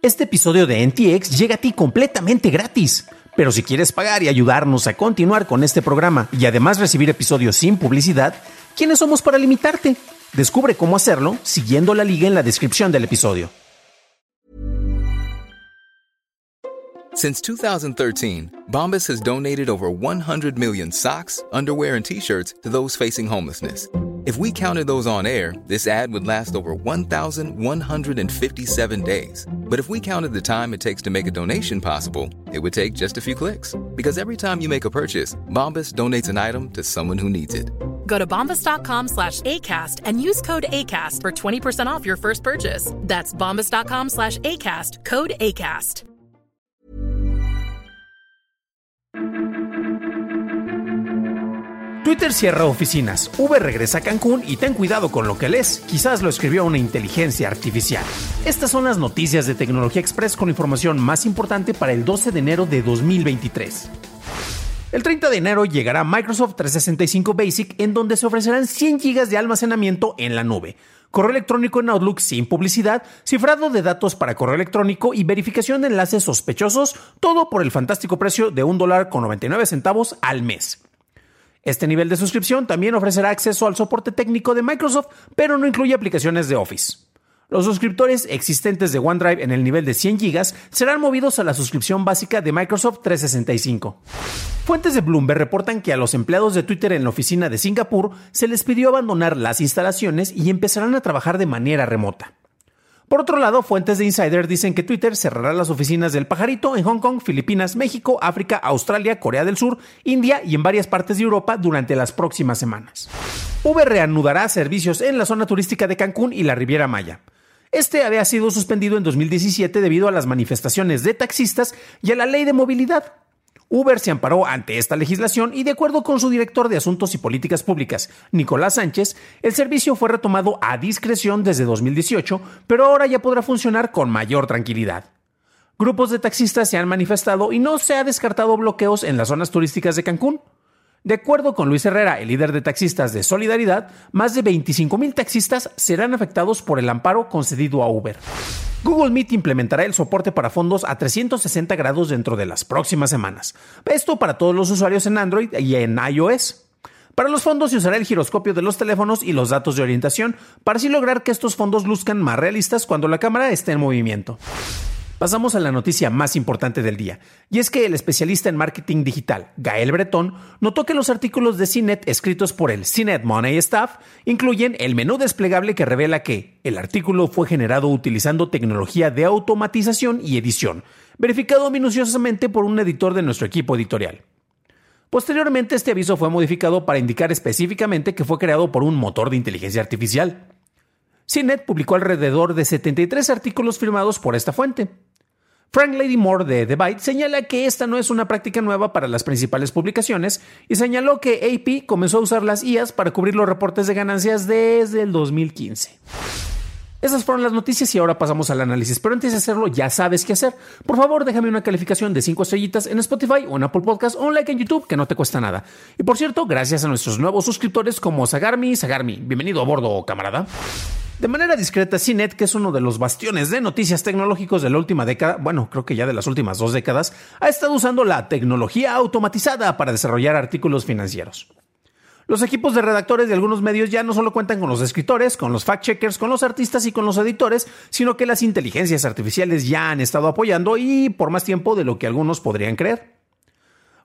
Este episodio de NTX llega a ti completamente gratis. Pero si quieres pagar y ayudarnos a continuar con este programa y además recibir episodios sin publicidad, ¿quiénes somos para limitarte? Descubre cómo hacerlo siguiendo la liga en la descripción del episodio. Since 2013, Bombas has donated over 100 million socks, underwear, and t-shirts to those facing homelessness. If we counted those on air, this ad would last over 1,157 days. But if we counted the time it takes to make a donation possible, it would take just a few clicks. Because every time you make a purchase, Bombas donates an item to someone who needs it. Go to bombas.com slash ACAST and use code ACAST for 20% off your first purchase. That's bombas.com slash ACAST, code ACAST. Twitter cierra oficinas, Uber regresa a Cancún y ten cuidado con lo que lees, quizás lo escribió una inteligencia artificial. Estas son las noticias de Tecnología Express con información más importante para el 12 de enero de 2023. El 30 de enero llegará Microsoft 365 Basic en donde se ofrecerán 100 GB de almacenamiento en la nube, correo electrónico en Outlook sin publicidad, cifrado de datos para correo electrónico y verificación de enlaces sospechosos, todo por el fantástico precio de $1.99 dólar con 99 centavos al mes. Este nivel de suscripción también ofrecerá acceso al soporte técnico de Microsoft, pero no incluye aplicaciones de Office. Los suscriptores existentes de OneDrive en el nivel de 100 GB serán movidos a la suscripción básica de Microsoft 365. Fuentes de Bloomberg reportan que a los empleados de Twitter en la oficina de Singapur se les pidió abandonar las instalaciones y empezarán a trabajar de manera remota. Por otro lado, fuentes de Insider dicen que Twitter cerrará las oficinas del pajarito en Hong Kong, Filipinas, México, África, Australia, Corea del Sur, India y en varias partes de Europa durante las próximas semanas. Uber reanudará servicios en la zona turística de Cancún y la Riviera Maya. Este había sido suspendido en 2017 debido a las manifestaciones de taxistas y a la ley de movilidad. Uber se amparó ante esta legislación y de acuerdo con su director de Asuntos y Políticas Públicas, Nicolás Sánchez, el servicio fue retomado a discreción desde 2018, pero ahora ya podrá funcionar con mayor tranquilidad. Grupos de taxistas se han manifestado y no se ha descartado bloqueos en las zonas turísticas de Cancún. De acuerdo con Luis Herrera, el líder de taxistas de Solidaridad, más de 25.000 taxistas serán afectados por el amparo concedido a Uber. Google Meet implementará el soporte para fondos a 360 grados dentro de las próximas semanas. Esto para todos los usuarios en Android y en iOS. Para los fondos se usará el giroscopio de los teléfonos y los datos de orientación para así lograr que estos fondos luzcan más realistas cuando la cámara esté en movimiento. Pasamos a la noticia más importante del día, y es que el especialista en marketing digital, Gael Breton, notó que los artículos de CINET escritos por el CINET Money Staff incluyen el menú desplegable que revela que el artículo fue generado utilizando tecnología de automatización y edición, verificado minuciosamente por un editor de nuestro equipo editorial. Posteriormente, este aviso fue modificado para indicar específicamente que fue creado por un motor de inteligencia artificial. CINET publicó alrededor de 73 artículos firmados por esta fuente. Frank Lady Moore de The Byte señala que esta no es una práctica nueva para las principales publicaciones y señaló que AP comenzó a usar las IAs para cubrir los reportes de ganancias desde el 2015. Esas fueron las noticias y ahora pasamos al análisis. Pero antes de hacerlo, ya sabes qué hacer. Por favor, déjame una calificación de 5 estrellitas en Spotify o en Apple Podcast o un like en YouTube que no te cuesta nada. Y por cierto, gracias a nuestros nuevos suscriptores como Sagarmi, Sagarmi. Bienvenido a bordo, camarada. De manera discreta, CNET, que es uno de los bastiones de noticias tecnológicos de la última década, bueno, creo que ya de las últimas dos décadas, ha estado usando la tecnología automatizada para desarrollar artículos financieros. Los equipos de redactores de algunos medios ya no solo cuentan con los escritores, con los fact-checkers, con los artistas y con los editores, sino que las inteligencias artificiales ya han estado apoyando y por más tiempo de lo que algunos podrían creer.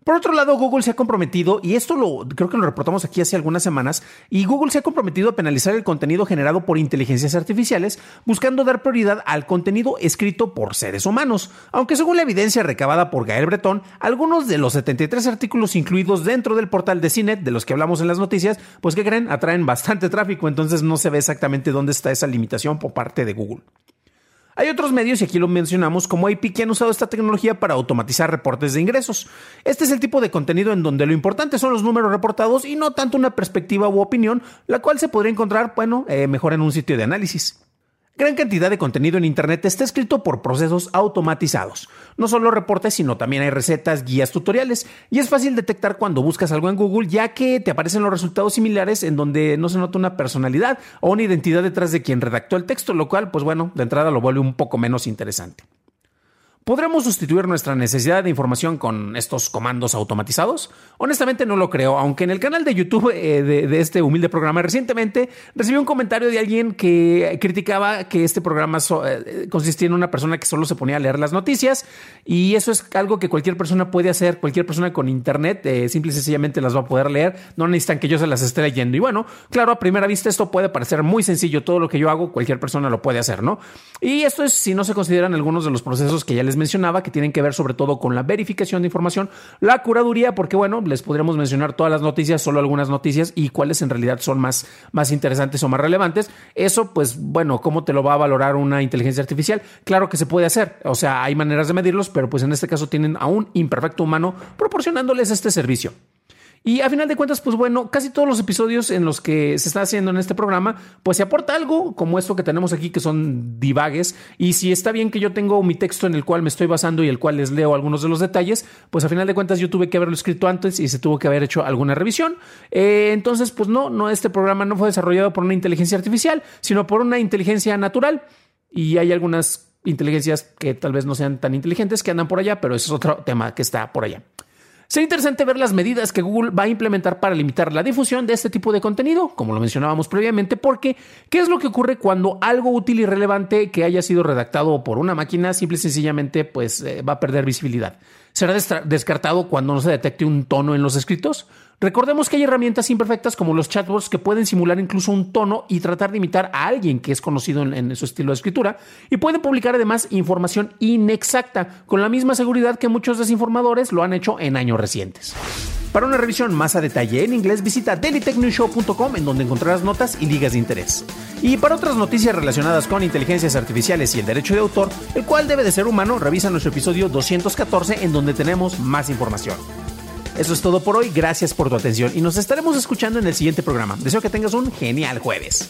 Por otro lado, Google se ha comprometido, y esto lo creo que lo reportamos aquí hace algunas semanas, y Google se ha comprometido a penalizar el contenido generado por inteligencias artificiales, buscando dar prioridad al contenido escrito por seres humanos. Aunque según la evidencia recabada por Gael Breton, algunos de los 73 artículos incluidos dentro del portal de CINET, de los que hablamos en las noticias, pues que creen, atraen bastante tráfico, entonces no se ve exactamente dónde está esa limitación por parte de Google. Hay otros medios, y aquí lo mencionamos, como AP, que han usado esta tecnología para automatizar reportes de ingresos. Este es el tipo de contenido en donde lo importante son los números reportados y no tanto una perspectiva u opinión, la cual se podría encontrar, bueno, eh, mejor en un sitio de análisis. Gran cantidad de contenido en Internet está escrito por procesos automatizados. No solo reportes, sino también hay recetas, guías, tutoriales. Y es fácil detectar cuando buscas algo en Google, ya que te aparecen los resultados similares en donde no se nota una personalidad o una identidad detrás de quien redactó el texto, lo cual, pues bueno, de entrada lo vuelve un poco menos interesante. ¿Podremos sustituir nuestra necesidad de información con estos comandos automatizados? Honestamente no lo creo, aunque en el canal de YouTube eh, de, este humilde programa recientemente recibí un comentario de alguien que criticaba que este programa eh, consistía en una persona que solo se ponía a leer las noticias y eso es algo que cualquier persona puede hacer, cualquier persona con internet eh, simple y sencillamente las va a poder leer, no necesitan que yo se las esté leyendo. Y bueno, claro, a primera vista esto puede parecer muy sencillo, todo lo que yo hago cualquier persona lo puede hacer, ¿no? Y esto es si no se consideran algunos de los procesos que ya les mencionaba, que tienen que ver sobre todo con la verificación de información, la curaduría, porque bueno, les podríamos mencionar todas las noticias, solo algunas noticias y cuáles en realidad son más, más interesantes o más relevantes. Eso, pues bueno, ¿cómo te lo va a valorar una inteligencia artificial? Claro que se puede hacer, o sea, hay maneras de medirlos, pero pues en este caso tienen a un imperfecto humano proporcionándoles este servicio. Y a final de cuentas, pues bueno, casi todos los episodios en los que se está haciendo en este programa, pues se aporta algo como esto que tenemos aquí, que son divagues. Y si está bien que yo tengo mi texto en el cual me estoy basando y el cual les leo algunos de los detalles, pues a final de cuentas yo tuve que haberlo escrito antes y se tuvo que haber hecho alguna revisión. Eh, entonces, pues no, no, este programa no fue desarrollado por una inteligencia artificial, sino por una inteligencia natural. Y hay algunas inteligencias que tal vez no sean tan inteligentes que andan por allá, pero ese es otro tema que está por allá. Sería interesante ver las medidas que Google va a implementar para limitar la difusión de este tipo de contenido, como lo mencionábamos previamente, porque ¿qué es lo que ocurre cuando algo útil y relevante que haya sido redactado por una máquina simple y sencillamente pues, eh, va a perder visibilidad? ¿Será descartado cuando no se detecte un tono en los escritos? Recordemos que hay herramientas imperfectas como los chatbots que pueden simular incluso un tono y tratar de imitar a alguien que es conocido en, su estilo de escritura y pueden publicar además información inexacta con la misma seguridad que muchos desinformadores lo han hecho en años recientes. Para una revisión más a detalle en inglés, visita dailytechnewshow.com en donde encontrarás notas y ligas de interés. Y para otras noticias relacionadas con inteligencias artificiales y el derecho de autor, el cual debe de ser humano, revisa nuestro episodio 214 en donde tenemos más información. Eso es todo por hoy, gracias por tu atención y nos estaremos escuchando en el siguiente programa. Deseo que tengas un genial jueves.